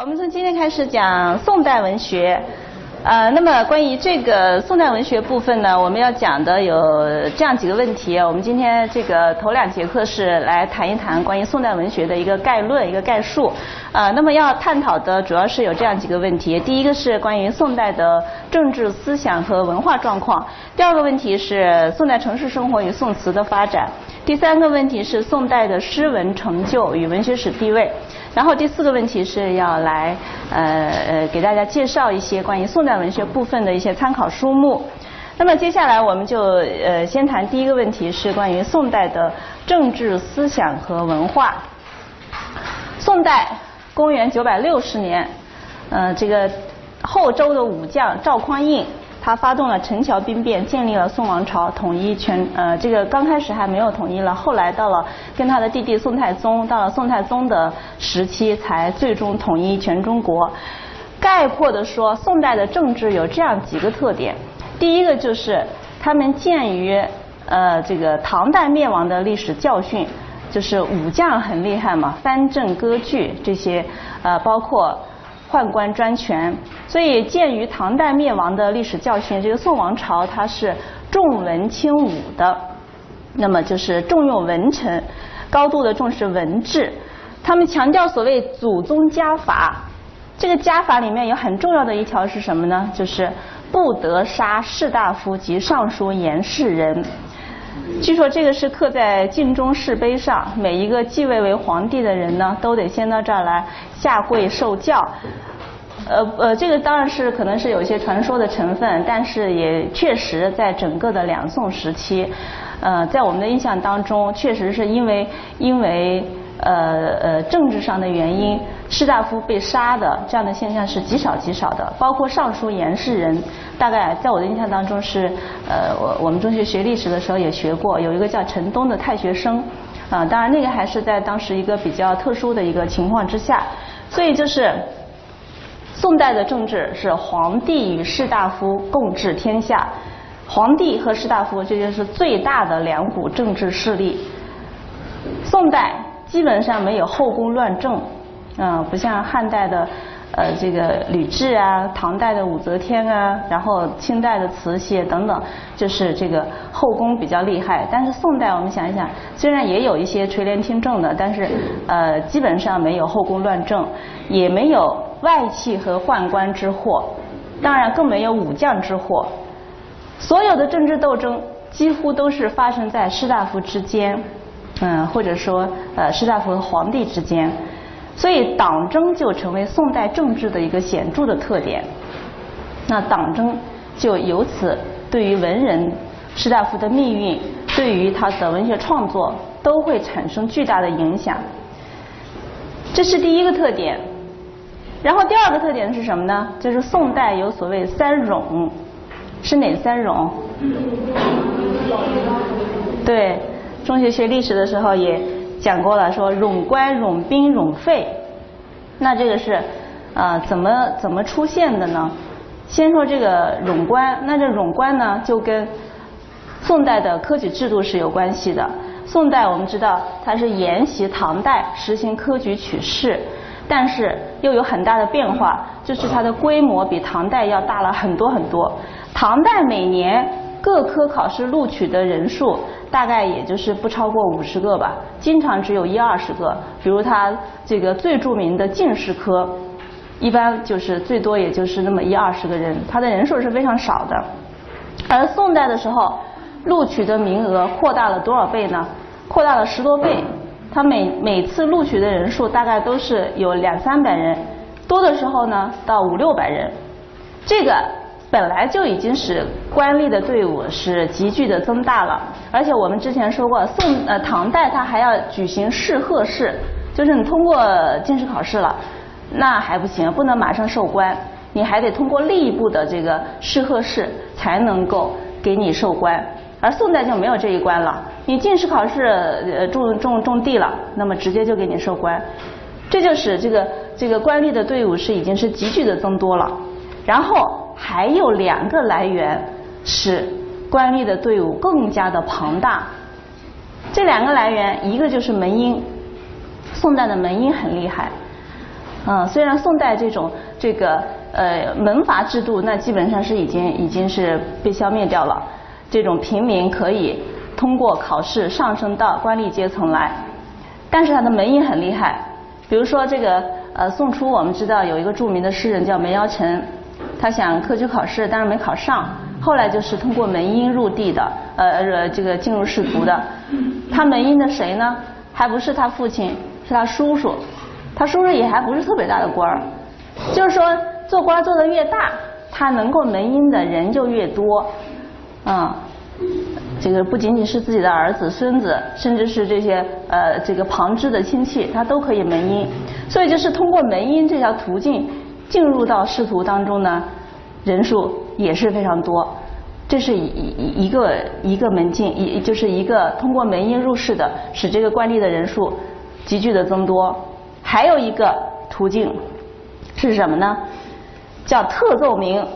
我们从今天开始讲宋代文学，呃，那么关于这个宋代文学部分呢，我们要讲的有这样几个问题。我们今天这个头两节课是来谈一谈关于宋代文学的一个概论、一个概述。呃，那么要探讨的主要是有这样几个问题：第一个是关于宋代的政治思想和文化状况；第二个问题是宋代城市生活与宋词的发展；第三个问题是宋代的诗文成就与文学史地位。然后第四个问题是要来呃呃给大家介绍一些关于宋代文学部分的一些参考书目。那么接下来我们就呃先谈第一个问题是关于宋代的政治思想和文化。宋代公元九百六十年，呃这个后周的武将赵匡胤。他发动了陈桥兵变，建立了宋王朝，统一全呃，这个刚开始还没有统一了，后来到了跟他的弟弟宋太宗，到了宋太宗的时期，才最终统一全中国。概括的说，宋代的政治有这样几个特点：第一个就是他们鉴于呃这个唐代灭亡的历史教训，就是武将很厉害嘛，藩镇割据这些呃包括。宦官专权，所以鉴于唐代灭亡的历史教训，这个宋王朝它是重文轻武的，那么就是重用文臣，高度的重视文治。他们强调所谓祖宗家法，这个家法里面有很重要的一条是什么呢？就是不得杀士大夫及尚书言事人。据说这个是刻在晋中石碑上，每一个继位为皇帝的人呢，都得先到这儿来下跪受教。呃呃，这个当然是可能是有一些传说的成分，但是也确实在整个的两宋时期，呃，在我们的印象当中，确实是因为因为。呃呃，政治上的原因，士大夫被杀的这样的现象是极少极少的。包括尚书言事人，大概在我的印象当中是，呃，我我们中学学历史的时候也学过，有一个叫陈东的太学生，啊，当然那个还是在当时一个比较特殊的一个情况之下。所以就是，宋代的政治是皇帝与士大夫共治天下，皇帝和士大夫这就是最大的两股政治势力。宋代。基本上没有后宫乱政，啊，不像汉代的呃这个吕雉啊，唐代的武则天啊，然后清代的慈禧等等，就是这个后宫比较厉害。但是宋代我们想一想，虽然也有一些垂帘听政的，但是呃基本上没有后宫乱政，也没有外戚和宦官之祸，当然更没有武将之祸。所有的政治斗争几乎都是发生在士大夫之间。嗯，或者说，呃，士大夫和皇帝之间，所以党争就成为宋代政治的一个显著的特点。那党争就由此对于文人、士大夫的命运，对于他的文学创作，都会产生巨大的影响。这是第一个特点。然后第二个特点是什么呢？就是宋代有所谓三冗，是哪三冗？对。中学学历史的时候也讲过了，说冗官、冗兵、冗费。那这个是啊，怎么怎么出现的呢？先说这个冗官，那这冗官呢，就跟宋代的科举制度是有关系的。宋代我们知道它是沿袭唐代实行科举取士，但是又有很大的变化，就是它的规模比唐代要大了很多很多。唐代每年各科考试录取的人数。大概也就是不超过五十个吧，经常只有一二十个。比如他这个最著名的进士科，一般就是最多也就是那么一二十个人，他的人数是非常少的。而宋代的时候，录取的名额扩大了多少倍呢？扩大了十多倍。他每每次录取的人数大概都是有两三百人，多的时候呢到五六百人。这个。本来就已经使官吏的队伍是急剧的增大了，而且我们之前说过，宋呃唐代它还要举行试贺试，就是你通过进士考试了，那还不行，不能马上授官，你还得通过吏部的这个试贺试才能够给你授官，而宋代就没有这一关了，你进士考试呃中中中第了，那么直接就给你授官，这就使这个这个官吏的队伍是已经是急剧的增多了，然后。还有两个来源使官吏的队伍更加的庞大，这两个来源，一个就是门荫，宋代的门荫很厉害，嗯，虽然宋代这种这个呃门阀制度，那基本上是已经已经是被消灭掉了。这种平民可以通过考试上升到官吏阶层来，但是他的门音很厉害。比如说这个呃宋初，我们知道有一个著名的诗人叫梅尧臣，他想科举考试，但是没考上，后来就是通过门荫入地的，呃这个进入仕途的。他门荫的谁呢？还不是他父亲，是他叔叔。他叔叔也还不是特别大的官儿，就是说做官做的越大，他能够门荫的人就越多。啊，这个不仅仅是自己的儿子、孙子，甚至是这些呃这个旁支的亲戚，他都可以门荫。所以就是通过门荫这条途径进入到仕途当中呢，人数也是非常多。这是一一一个一个门径，一就是一个通过门音入仕的，使这个官吏的人数急剧的增多。还有一个途径是什么呢？叫特奏名。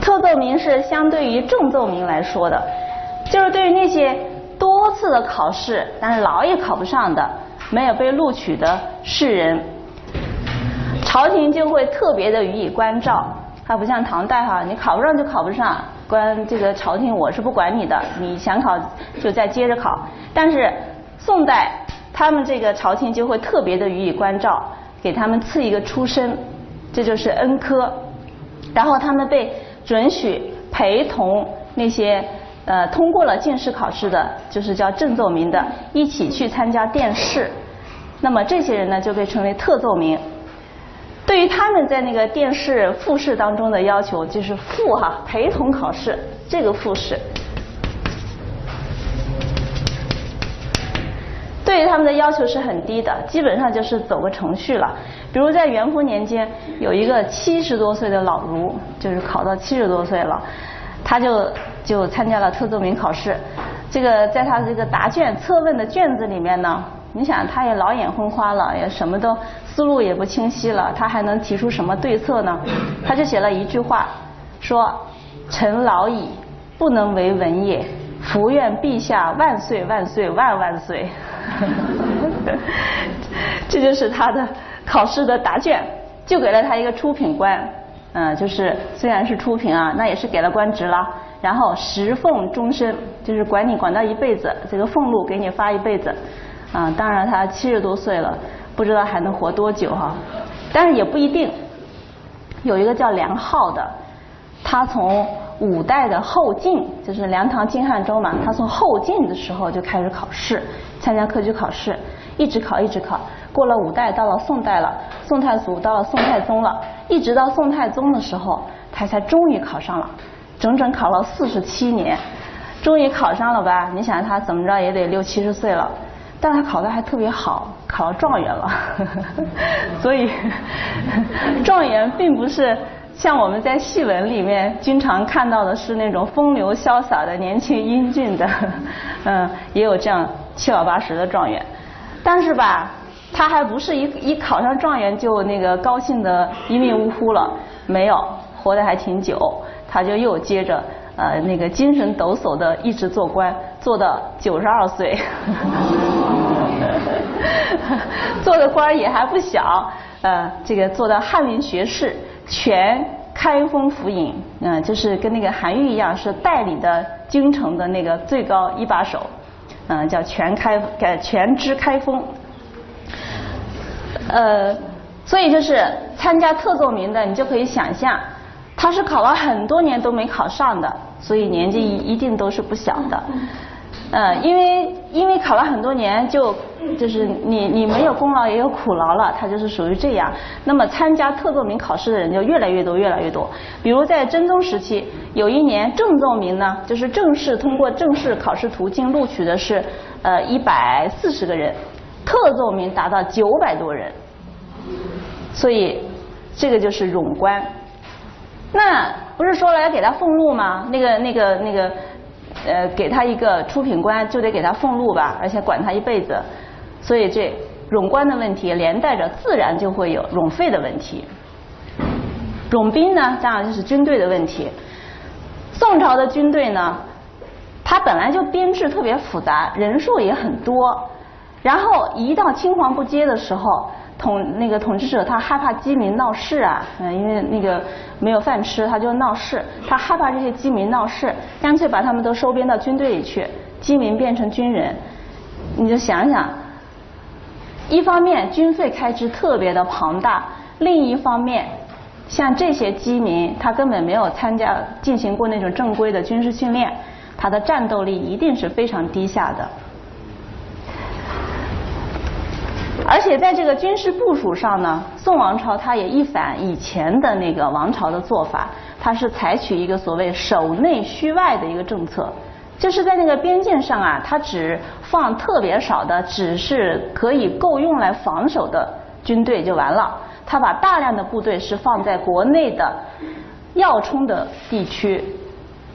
特奏名是相对于正奏名来说的，就是对于那些多次的考试但是老也考不上的、没有被录取的士人，朝廷就会特别的予以关照。它不像唐代哈，你考不上就考不上，关这个朝廷我是不管你的，你想考就再接着考。但是宋代他们这个朝廷就会特别的予以关照，给他们赐一个出身，这就是恩科，然后他们被。准许陪同那些呃通过了进士考试的，就是叫正奏名的，一起去参加殿试。那么这些人呢，就被称为特奏名。对于他们在那个殿试复试当中的要求，就是复哈陪同考试这个复试。对于他们的要求是很低的，基本上就是走个程序了。比如在元丰年间，有一个七十多岁的老儒，就是考到七十多岁了，他就就参加了特奏名考试。这个在他这个答卷测问的卷子里面呢，你想他也老眼昏花了，也什么都思路也不清晰了，他还能提出什么对策呢？他就写了一句话，说：“臣老矣，不能为文也。”福愿陛下万岁万岁万万岁！这就是他的考试的答卷，就给了他一个初品官，嗯，就是虽然是初品啊，那也是给了官职了。然后食俸终身，就是管你管到一辈子，这个俸禄给你发一辈子。啊，当然他七十多岁了，不知道还能活多久哈。但是也不一定，有一个叫梁浩的，他从。五代的后晋，就是梁唐晋汉周嘛，他从后晋的时候就开始考试，参加科举考试，一直考一直考，过了五代，到了宋代了，宋太祖到了宋太宗了，一直到宋太宗的时候，他才终于考上了，整整考了四十七年，终于考上了吧？你想他怎么着也得六七十岁了，但他考的还特别好，考了状元了，所以状元并不是。像我们在戏文里面经常看到的是那种风流潇洒的年轻英俊的，嗯，也有这样七老八十的状元，但是吧，他还不是一一考上状元就那个高兴的一命呜呼了，没有，活得还挺久，他就又接着呃那个精神抖擞的一直做官，做到九十二岁，做的官也还不小，呃，这个做到翰林学士。全开封府尹，嗯，就是跟那个韩愈一样，是代理的京城的那个最高一把手，嗯，叫全开，呃，全知开封。呃，所以就是参加特奏名的，你就可以想象，他是考了很多年都没考上的，所以年纪一定都是不小的。嗯，因为因为考了很多年，就就是你你没有功劳也有苦劳了，他就是属于这样。那么参加特奏名考试的人就越来越多越来越多。比如在真宗时期，有一年正奏名呢，就是正式通过正式考试途径录取的是呃一百四十个人，特奏名达到九百多人，所以这个就是冗官。那不是说了要给他俸禄吗？那个那个那个。呃，给他一个出品官，就得给他俸禄吧，而且管他一辈子，所以这冗官的问题连带着自然就会有冗费的问题。冗兵呢，当然就是军队的问题。宋朝的军队呢，他。他本来就编制特别复杂，人数也很多，然后一到青黄不接的时候，统那个统治者他害怕饥民闹事啊，嗯，因为那个没有饭吃，他就闹事，他害怕这些饥民闹事，干脆把他们都收编到军队里去，饥民变成军人，你就想想，一方面军费开支特别的庞大，另一方面。像这些饥民，他根本没有参加进行过那种正规的军事训练，他的战斗力一定是非常低下的。而且在这个军事部署上呢，宋王朝它也一反以前的那个王朝的做法，它是采取一个所谓守内虚外的一个政策，就是在那个边境上啊，它只放特别少的，只是可以够用来防守的军队就完了。他把大量的部队是放在国内的要冲的地区，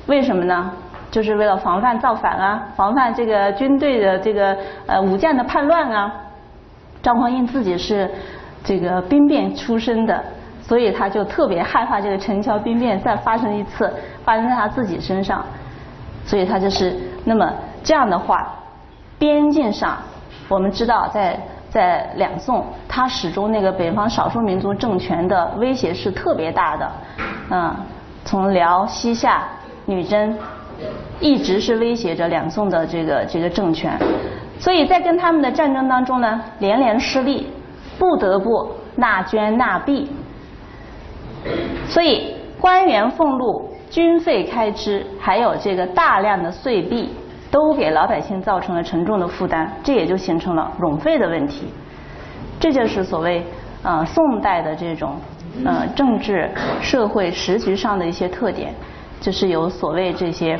为什么呢？就是为了防范造反啊，防范这个军队的这个呃武将的叛乱啊。张匡胤自己是这个兵变出身的，所以他就特别害怕这个陈桥兵变再发生一次，发生在他自己身上。所以他就是那么这样的话，边境上我们知道在。在两宋，他始终那个北方少数民族政权的威胁是特别大的，嗯，从辽、西夏、女真，一直是威胁着两宋的这个这个政权，所以在跟他们的战争当中呢，连连失利，不得不纳捐纳币，所以官员俸禄、军费开支，还有这个大量的岁币。都给老百姓造成了沉重的负担，这也就形成了冗费的问题。这就是所谓呃宋代的这种呃政治社会时局上的一些特点，就是有所谓这些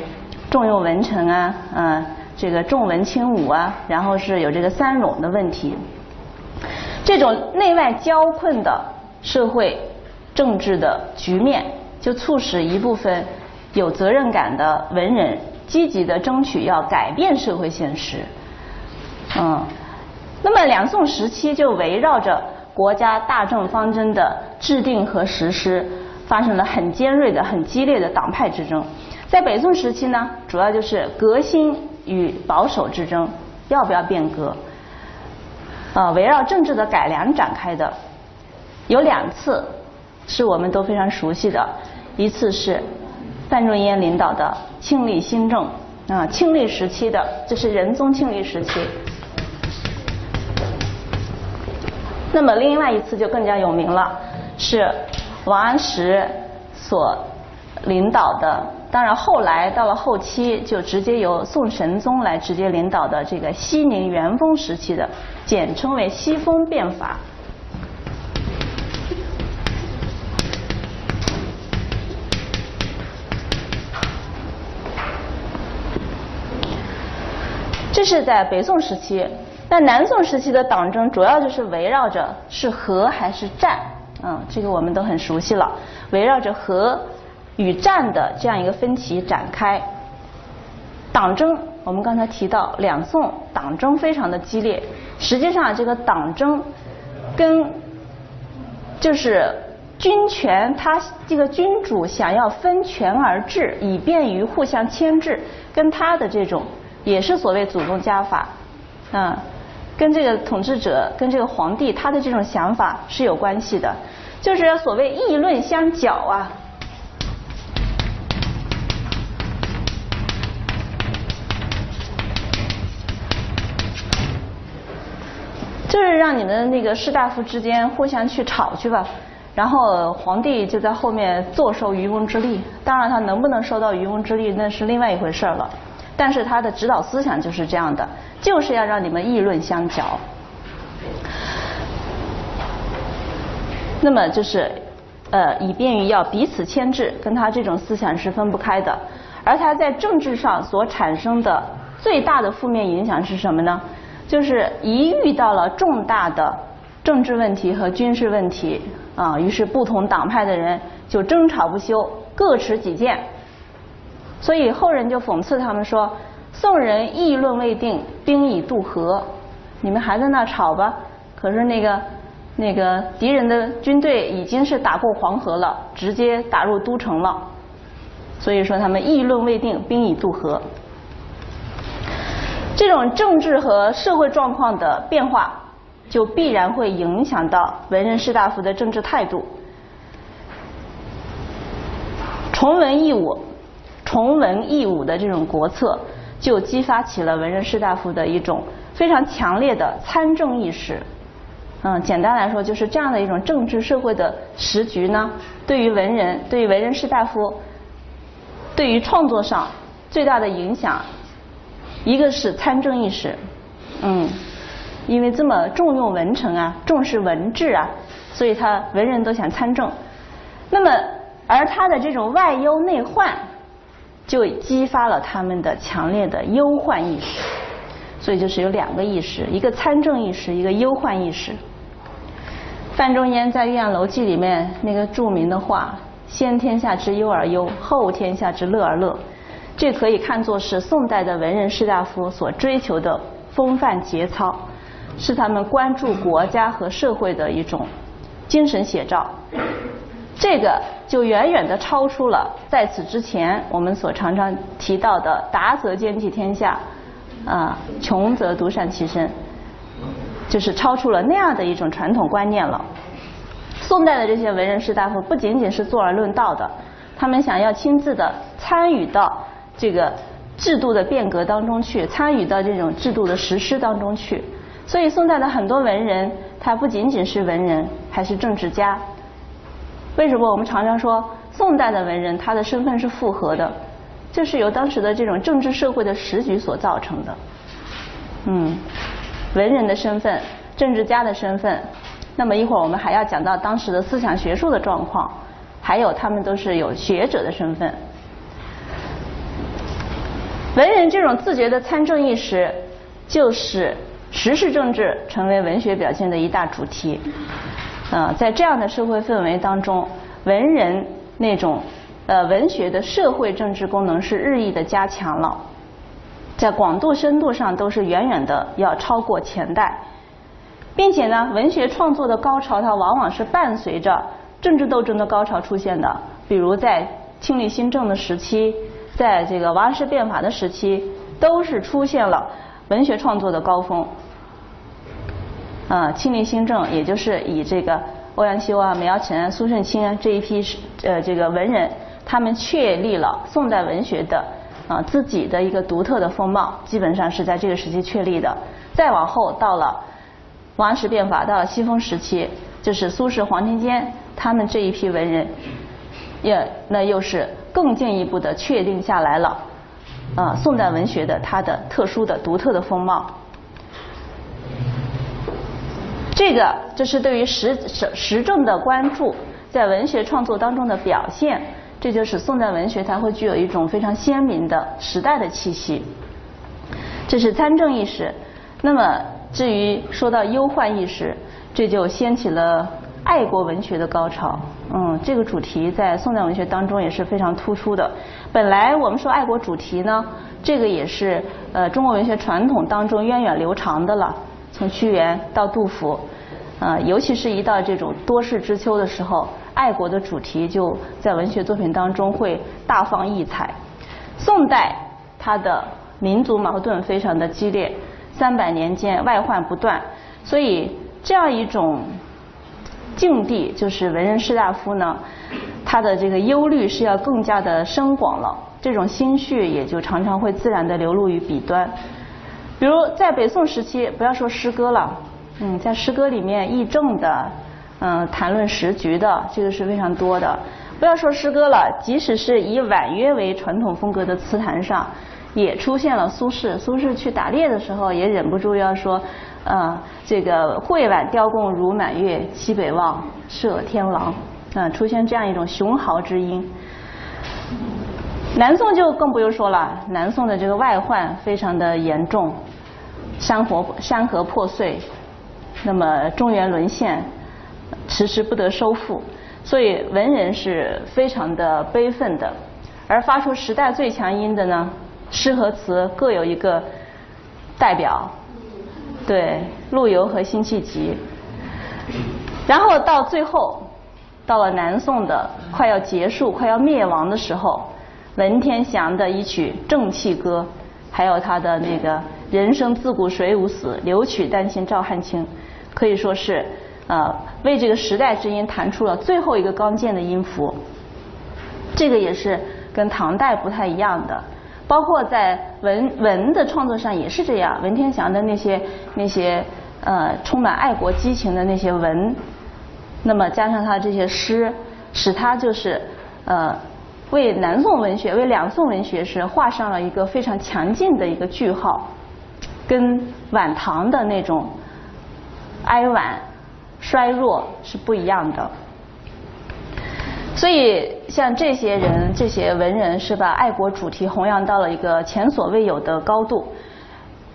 重用文臣啊，嗯，这个重文轻武啊，然后是有这个三冗的问题。这种内外交困的社会政治的局面，就促使一部分有责任感的文人。积极的争取要改变社会现实，嗯，那么两宋时期就围绕着国家大政方针的制定和实施，发生了很尖锐的、很激烈的党派之争。在北宋时期呢，主要就是革新与保守之争，要不要变革？呃，围绕政治的改良展开的，有两次是我们都非常熟悉的，一次是。范仲淹领导的庆历新政啊，庆历时期的，这是仁宗庆历时期。那么另外一次就更加有名了，是王安石所领导的，当然后来到了后期就直接由宋神宗来直接领导的这个熙宁元丰时期的，简称为西风变法。这是在北宋时期，那南宋时期的党争主要就是围绕着是和还是战，嗯，这个我们都很熟悉了，围绕着和与战的这样一个分歧展开。党争，我们刚才提到两宋党争非常的激烈，实际上这个党争跟就是军权，他这个君主想要分权而治，以便于互相牵制，跟他的这种。也是所谓祖宗家法，嗯，跟这个统治者、跟这个皇帝他的这种想法是有关系的，就是所谓议论相搅啊，就是让你们那个士大夫之间互相去吵去吧，然后皇帝就在后面坐收渔翁之利，当然他能不能收到渔翁之利那是另外一回事了。但是他的指导思想就是这样的，就是要让你们议论相搅。那么就是呃，以便于要彼此牵制，跟他这种思想是分不开的。而他在政治上所产生的最大的负面影响是什么呢？就是一遇到了重大的政治问题和军事问题啊，于是不同党派的人就争吵不休，各持己见。所以后人就讽刺他们说：“宋人议论未定，兵已渡河，你们还在那吵吧？可是那个那个敌人的军队已经是打过黄河了，直接打入都城了。所以说他们议论未定，兵已渡河。这种政治和社会状况的变化，就必然会影响到文人士大夫的政治态度。崇文抑武、崇文抑武的这种国策，就激发起了文人士大夫的一种非常强烈的参政意识。嗯，简单来说，就是这样的一种政治社会的时局呢，对于文人、对于文人士大夫，对于创作上最大的影响，一个是参政意识，嗯，因为这么重用文臣啊，重视文治啊，所以他文人都想参政。那么，而他的这种外忧内患，就激发了他们的强烈的忧患意识。所以就是有两个意识，一个参政意识，一个忧患意识。范仲淹在《岳阳楼记》里面那个著名的话：“先天下之忧而忧，后天下之乐而乐。”这可以看作是宋代的文人士大夫所追求的风范节操，是他们关注国家和社会的一种精神写照。这个就远远的超出了在此之前我们所常常提到的“达则兼济天下，啊，穷则独善其身”。就是超出了那样的一种传统观念了。宋代的这些文人士大夫不仅仅是坐而论道的，他们想要亲自的参与到这个制度的变革当中去，参与到这种制度的实施当中去。所以宋代的很多文人，他不仅仅是文人，还是政治家。为什么我们常常说宋代的文人他的身份是复合的？就是由当时的这种政治社会的时局所造成的。嗯。文人的身份，政治家的身份，那么一会儿我们还要讲到当时的思想学术的状况，还有他们都是有学者的身份。文人这种自觉的参政意识，就是时事政治成为文学表现的一大主题。啊，在这样的社会氛围当中，文人那种呃文学的社会政治功能是日益的加强了。在广度、深度上都是远远的要超过前代，并且呢，文学创作的高潮它往往是伴随着政治斗争的高潮出现的。比如在庆历新政的时期，在这个王安石变法的时期，都是出现了文学创作的高峰。啊，庆历新政也就是以这个欧阳修啊、梅尧臣、苏舜钦啊这一批呃这个文人，他们确立了宋代文学的。啊，自己的一个独特的风貌，基本上是在这个时期确立的。再往后，到了王安石变法，到了西风时期，就是苏轼、黄庭坚他们这一批文人，也那又是更进一步的确定下来了。啊，宋代文学的它的特殊的、独特的风貌。这个就是对于时时时政的关注，在文学创作当中的表现。这就是宋代文学，它会具有一种非常鲜明的时代的气息。这是参政意识。那么，至于说到忧患意识，这就掀起了爱国文学的高潮。嗯，这个主题在宋代文学当中也是非常突出的。本来我们说爱国主题呢，这个也是呃中国文学传统当中源远流长的了。从屈原到杜甫，呃，尤其是一到这种多事之秋的时候。爱国的主题就在文学作品当中会大放异彩。宋代它的民族矛盾非常的激烈，三百年间外患不断，所以这样一种境地，就是文人士大夫呢，他的这个忧虑是要更加的深广了，这种心绪也就常常会自然的流露于笔端。比如在北宋时期，不要说诗歌了，嗯，在诗歌里面议政的。嗯，谈论时局的这个是非常多的。不要说诗歌了，即使是以婉约为传统风格的词坛上，也出现了苏轼。苏轼去打猎的时候，也忍不住要说：“啊，这个会挽雕弓如满月，西北望，射天狼。”啊，出现这样一种雄豪之音。南宋就更不用说了，南宋的这个外患非常的严重，山河山河破碎，那么中原沦陷。迟迟不得收复，所以文人是非常的悲愤的。而发出时代最强音的呢，诗和词各有一个代表，对，陆游和辛弃疾。然后到最后，到了南宋的快要结束、快要灭亡的时候，文天祥的一曲《正气歌》，还有他的那个“人生自古谁无死，留取丹心照汗青”，可以说是呃为这个时代之音弹出了最后一个刚健的音符。这个也是跟唐代不太一样的，包括在文文的创作上也是这样。文天祥的那些那些呃充满爱国激情的那些文，那么加上他这些诗，使他就是呃。为南宋文学、为两宋文学是画上了一个非常强劲的一个句号，跟晚唐的那种哀婉、衰弱是不一样的。所以，像这些人、这些文人，是把爱国主题弘扬到了一个前所未有的高度。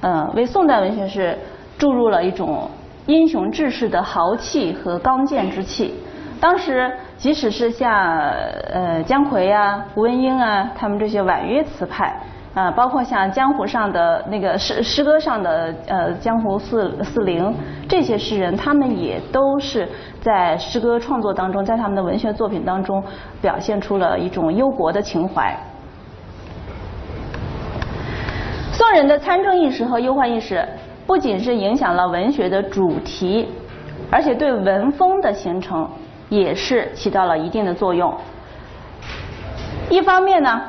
嗯，为宋代文学是注入了一种英雄志士的豪气和刚健之气。当时。即使是像呃姜夔啊、胡文英啊，他们这些婉约词派啊，包括像江湖上的那个诗诗歌上的呃江湖四四灵这些诗人，他们也都是在诗歌创作当中，在他们的文学作品当中表现出了一种忧国的情怀。宋人的参政意识和忧患意识，不仅是影响了文学的主题，而且对文风的形成。也是起到了一定的作用。一方面呢，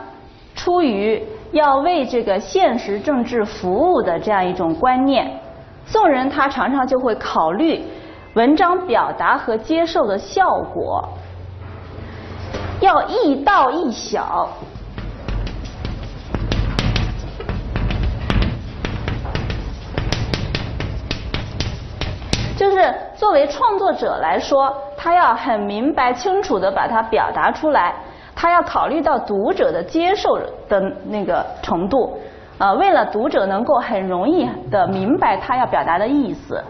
出于要为这个现实政治服务的这样一种观念，宋人他常常就会考虑文章表达和接受的效果，要易道易晓。就是作为创作者来说。他要很明白清楚的把它表达出来，他要考虑到读者的接受的那个程度，啊，为了读者能够很容易的明白他要表达的意思，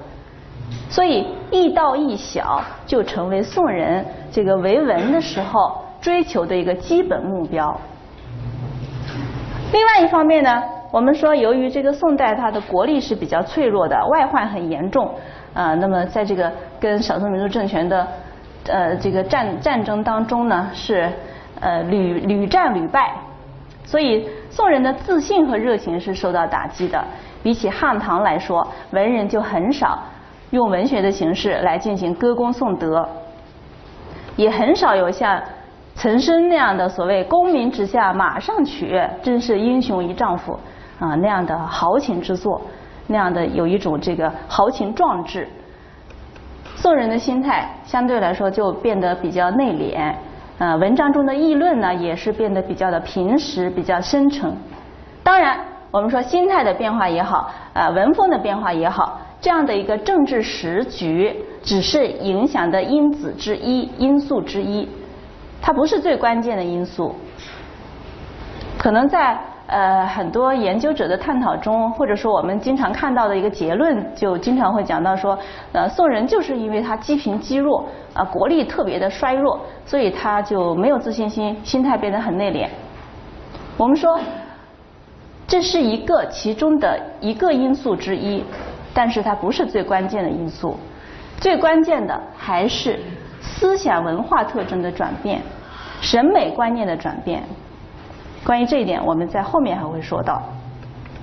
所以易道易晓就成为宋人这个为文的时候追求的一个基本目标。另外一方面呢，我们说由于这个宋代它的国力是比较脆弱的，外患很严重，啊，那么在这个跟少数民族政权的呃，这个战战争当中呢，是呃屡屡战屡败，所以宋人的自信和热情是受到打击的。比起汉唐来说，文人就很少用文学的形式来进行歌功颂德，也很少有像岑参那样的所谓“功名之下马上取，真是英雄一丈夫”啊那样的豪情之作，那样的有一种这个豪情壮志。宋人的心态相对来说就变得比较内敛，呃，文章中的议论呢也是变得比较的平实、比较深沉。当然，我们说心态的变化也好，呃，文风的变化也好，这样的一个政治时局只是影响的因子之一、因素之一，它不是最关键的因素。可能在。呃，很多研究者的探讨中，或者说我们经常看到的一个结论，就经常会讲到说，呃，宋人就是因为他积贫积弱，啊，国力特别的衰弱，所以他就没有自信心，心态变得很内敛。我们说，这是一个其中的一个因素之一，但是它不是最关键的因素，最关键的还是思想文化特征的转变，审美观念的转变。关于这一点，我们在后面还会说到。